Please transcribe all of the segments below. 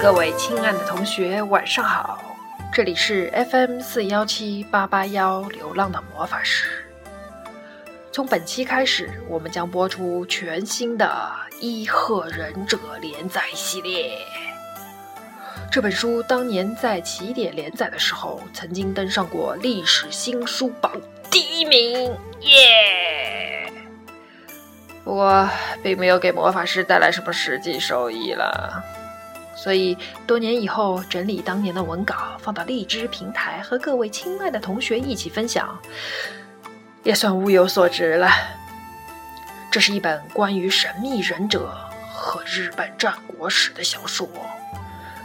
各位亲爱的同学，晚上好！这里是 FM 四幺七八八幺流浪的魔法师。从本期开始，我们将播出全新的《伊贺忍者》连载系列。这本书当年在起点连载的时候，曾经登上过历史新书榜第一名，耶！不过，并没有给魔法师带来什么实际收益了。所以，多年以后整理当年的文稿，放到荔枝平台和各位亲爱的同学一起分享，也算物有所值了。这是一本关于神秘忍者和日本战国史的小说。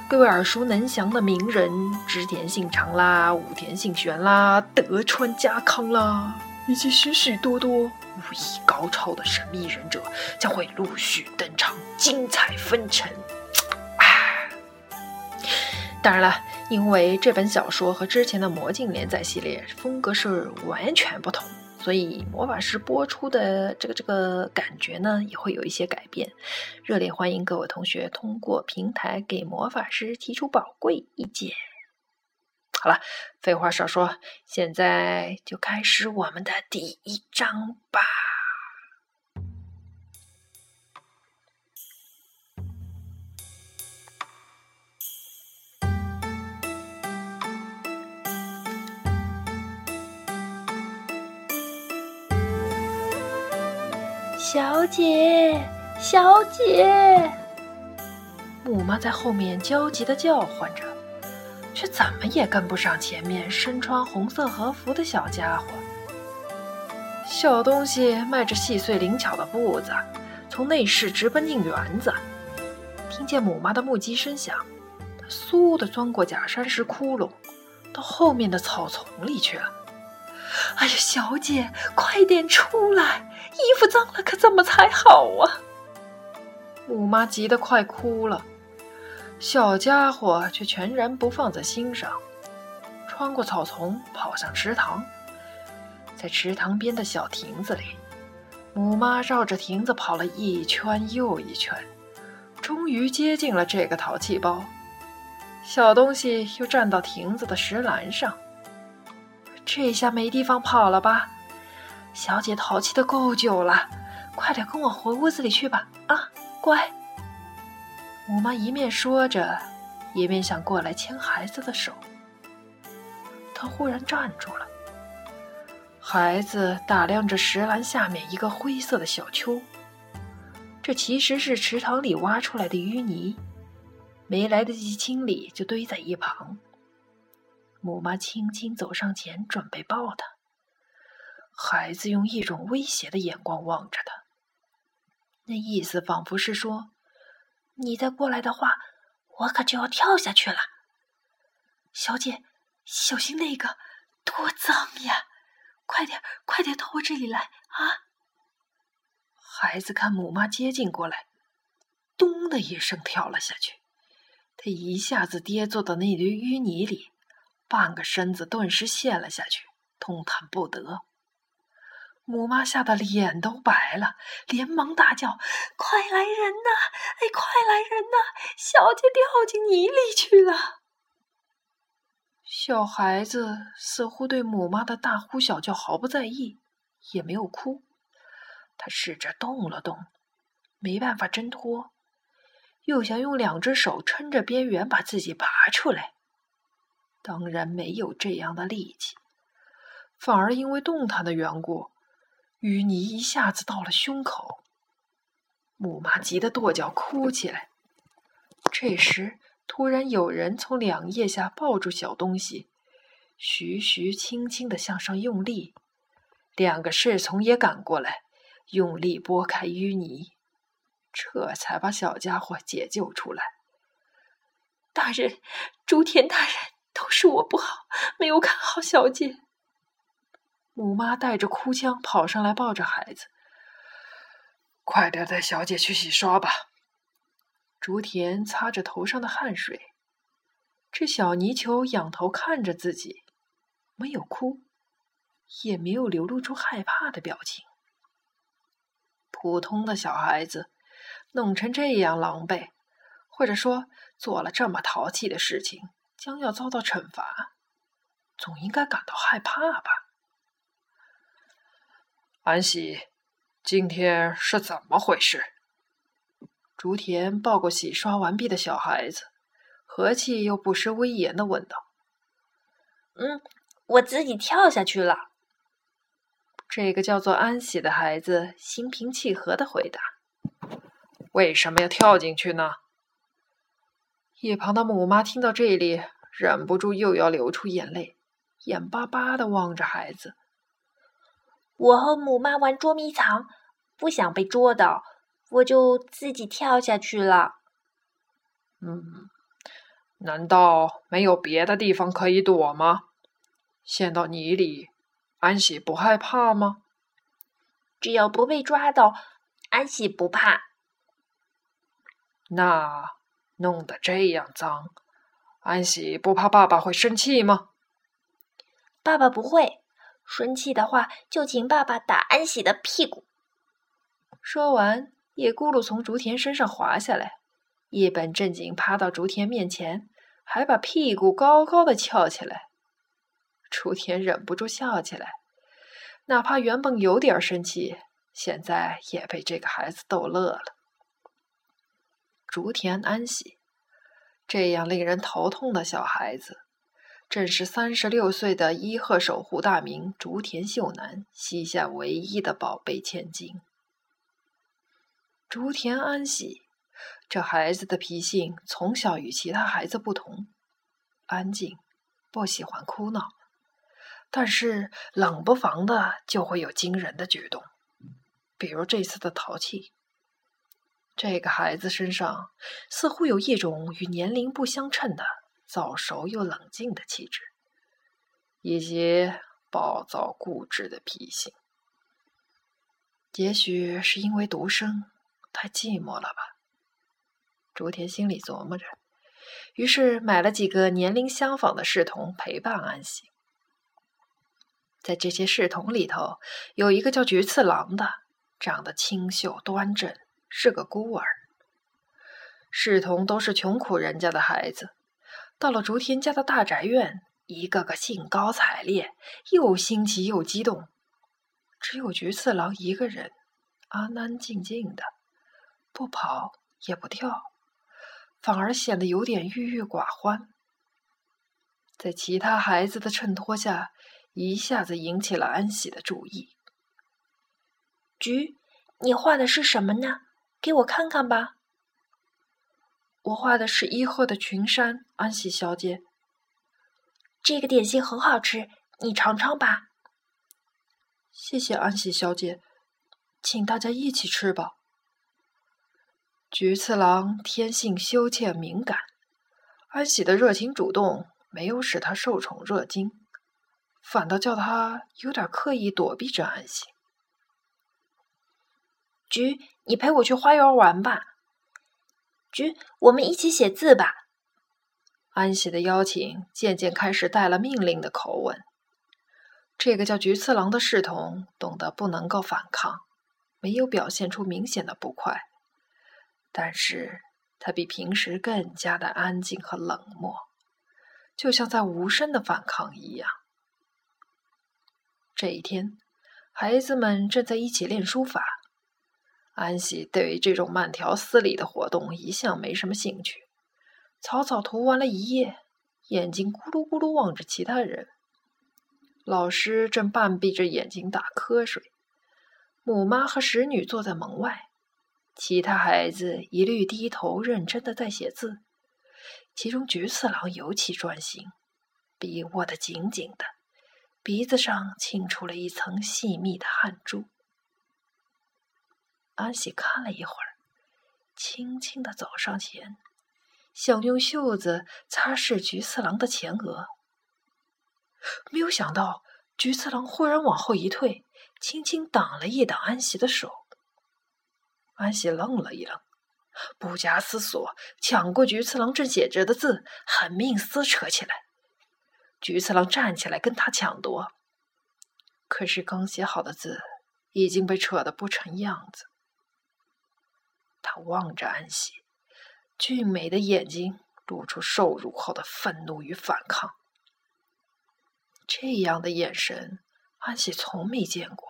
各位耳熟能详的名人，织田信长啦、武田信玄啦、德川家康啦，以及许许多多武艺高超的神秘忍者，将会陆续登场，精彩纷呈。当然了，因为这本小说和之前的魔镜连载系列风格是完全不同，所以魔法师播出的这个这个感觉呢也会有一些改变。热烈欢迎各位同学通过平台给魔法师提出宝贵意见。好了，废话少说，现在就开始我们的第一章吧。小姐，小姐，母妈在后面焦急的叫唤着，却怎么也跟不上前面身穿红色和服的小家伙。小东西迈着细碎灵巧的步子，从内室直奔进园子。听见母妈的木屐声响，他嗖的钻过假山石窟窿，到后面的草丛里去了。哎呀，小姐，快点出来！衣服脏了，可怎么才好啊？母妈急得快哭了，小家伙却全然不放在心上，穿过草丛，跑向池塘。在池塘边的小亭子里，母妈绕着亭子跑了一圈又一圈，终于接近了这个淘气包。小东西又站到亭子的石栏上。这下没地方跑了吧？小姐淘气的够久了，快点跟我回屋子里去吧！啊，乖。母妈一面说着，一面想过来牵孩子的手。她忽然站住了。孩子打量着石栏下面一个灰色的小丘，这其实是池塘里挖出来的淤泥，没来得及清理就堆在一旁。母妈轻轻走上前，准备抱他。孩子用一种威胁的眼光望着他，那意思仿佛是说：“你再过来的话，我可就要跳下去了。”小姐，小心那个，多脏呀！快点，快点到我这里来啊！孩子看母妈接近过来，咚的一声跳了下去，他一下子跌坐到那堆淤泥里。半个身子顿时陷了下去，动弹不得。母妈吓得脸都白了，连忙大叫：“快来人呐！哎，快来人呐！小姐掉进泥里去了！”小孩子似乎对母妈的大呼小叫毫不在意，也没有哭。他试着动了动，没办法挣脱，又想用两只手撑着边缘把自己拔出来。当然没有这样的力气，反而因为动弹的缘故，淤泥一下子到了胸口。母妈急得跺脚哭起来。这时，突然有人从两叶下抱住小东西，徐徐轻轻的向上用力。两个侍从也赶过来，用力拨开淤泥，这才把小家伙解救出来。大人，竹田大人。都是我不好，没有看好小姐。母妈带着哭腔跑上来，抱着孩子：“快点带小姐去洗刷吧。”竹田擦着头上的汗水，这小泥鳅仰头看着自己，没有哭，也没有流露出害怕的表情。普通的小孩子弄成这样狼狈，或者说做了这么淘气的事情，将要遭到惩罚，总应该感到害怕吧？安喜，今天是怎么回事？竹田抱过洗刷完毕的小孩子，和气又不失威严的问道：“嗯，我自己跳下去了。”这个叫做安喜的孩子心平气和的回答：“为什么要跳进去呢？”一旁的母妈听到这里，忍不住又要流出眼泪，眼巴巴的望着孩子。我和母妈玩捉迷藏，不想被捉到，我就自己跳下去了。嗯，难道没有别的地方可以躲吗？陷到泥里，安喜不害怕吗？只要不被抓到，安喜不怕。那。弄得这样脏，安喜不怕爸爸会生气吗？爸爸不会生气的话，就请爸爸打安喜的屁股。说完，叶咕噜从竹田身上滑下来，一本正经趴到竹田面前，还把屁股高高的翘起来。竹田忍不住笑起来，哪怕原本有点生气，现在也被这个孩子逗乐了。竹田安喜，这样令人头痛的小孩子，正是三十六岁的伊贺守护大名竹田秀男膝下唯一的宝贝千金。竹田安喜，这孩子的脾性从小与其他孩子不同，安静，不喜欢哭闹，但是冷不防的就会有惊人的举动，比如这次的淘气。这个孩子身上似乎有一种与年龄不相称的早熟又冷静的气质，以及暴躁固执的脾性。也许是因为独生太寂寞了吧？竹田心里琢磨着，于是买了几个年龄相仿的侍童陪伴安喜。在这些侍童里头，有一个叫菊次郎的，长得清秀端正。是个孤儿，侍童都是穷苦人家的孩子。到了竹田家的大宅院，一个个兴高采烈，又新奇又激动。只有菊次郎一个人，安安静静的，不跑也不跳，反而显得有点郁郁寡欢。在其他孩子的衬托下，一下子引起了安喜的注意。菊，你画的是什么呢？给我看看吧，我画的是伊贺的群山，安喜小姐。这个点心很好吃，你尝尝吧。谢谢安喜小姐，请大家一起吃吧。菊次郎天性羞怯敏感，安喜的热情主动没有使他受宠若惊，反倒叫他有点刻意躲避着安喜。菊，你陪我去花园玩吧。菊，我们一起写字吧。安喜的邀请渐渐开始带了命令的口吻。这个叫菊次郎的侍童懂得不能够反抗，没有表现出明显的不快，但是他比平时更加的安静和冷漠，就像在无声的反抗一样。这一天，孩子们正在一起练书法。安喜对于这种慢条斯理的活动一向没什么兴趣，草草涂完了一页，眼睛咕噜咕噜望着其他人。老师正半闭着眼睛打瞌睡，母妈和使女坐在门外，其他孩子一律低头认真的在写字，其中菊次郎尤其专心，笔握得紧紧的，鼻子上沁出了一层细密的汗珠。安喜看了一会儿，轻轻的走上前，想用袖子擦拭菊次郎的前额。没有想到，菊次郎忽然往后一退，轻轻挡了一挡安喜的手。安喜愣了一愣，不假思索抢过菊次郎正写着的字，狠命撕扯起来。菊次郎站起来跟他抢夺，可是刚写好的字已经被扯得不成样子。他望着安喜，俊美的眼睛露出受辱后的愤怒与反抗。这样的眼神，安喜从没见过。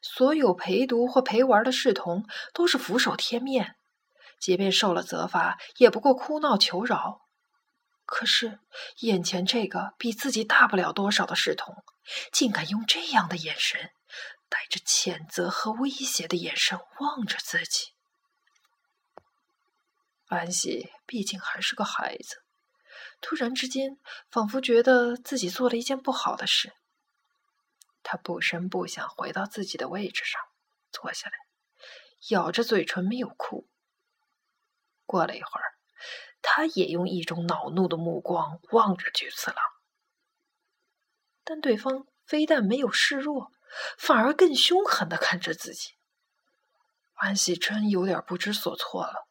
所有陪读或陪玩的侍童都是俯首贴面，即便受了责罚，也不过哭闹求饶。可是眼前这个比自己大不了多少的侍童，竟敢用这样的眼神，带着谴责和威胁的眼神望着自己。安喜毕竟还是个孩子，突然之间，仿佛觉得自己做了一件不好的事。他不声不响回到自己的位置上，坐下来，咬着嘴唇没有哭。过了一会儿，他也用一种恼怒的目光望着菊次郎，但对方非但没有示弱，反而更凶狠的看着自己。安喜真有点不知所措了，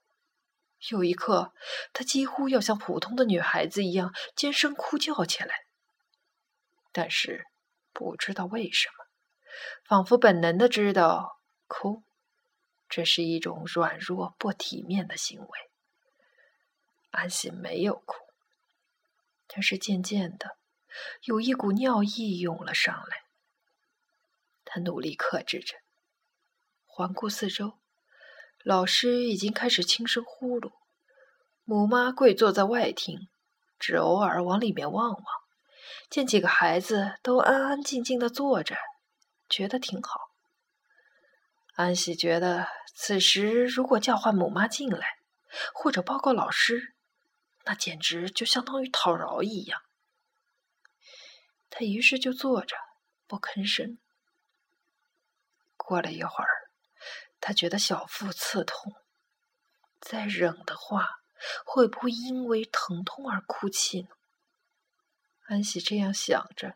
有一刻，他几乎要像普通的女孩子一样尖声哭叫起来，但是。不知道为什么，仿佛本能的知道哭，这是一种软弱不体面的行为。安喜没有哭，但是渐渐的，有一股尿意涌了上来。他努力克制着，环顾四周，老师已经开始轻声呼噜，母妈跪坐在外厅，只偶尔往里面望望。见几个孩子都安安静静的坐着，觉得挺好。安喜觉得此时如果叫唤母妈进来，或者报告老师，那简直就相当于讨饶一样。他于是就坐着不吭声。过了一会儿，他觉得小腹刺痛，再忍的话，会不会因为疼痛而哭泣呢？安喜这样想着，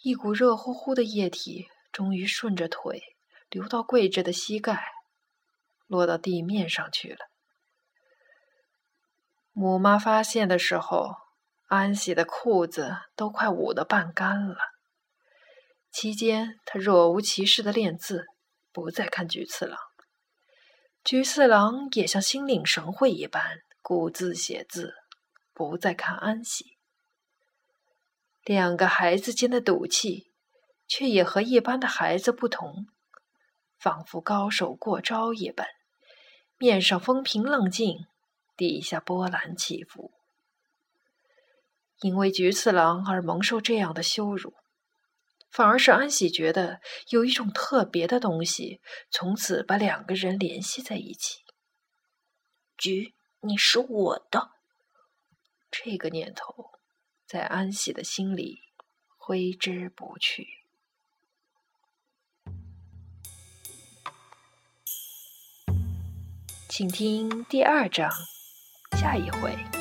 一股热乎乎的液体终于顺着腿流到跪着的膝盖，落到地面上去了。母妈发现的时候，安喜的裤子都快捂得半干了。期间，他若无其事的练字，不再看菊次郎。菊次郎也像心领神会一般，顾自写字，不再看安喜。两个孩子间的赌气，却也和一般的孩子不同，仿佛高手过招一般，面上风平浪静，底下波澜起伏。因为菊次郎而蒙受这样的羞辱，反而是安喜觉得有一种特别的东西，从此把两个人联系在一起。菊，你是我的，这个念头。在安喜的心里挥之不去。请听第二章，下一回。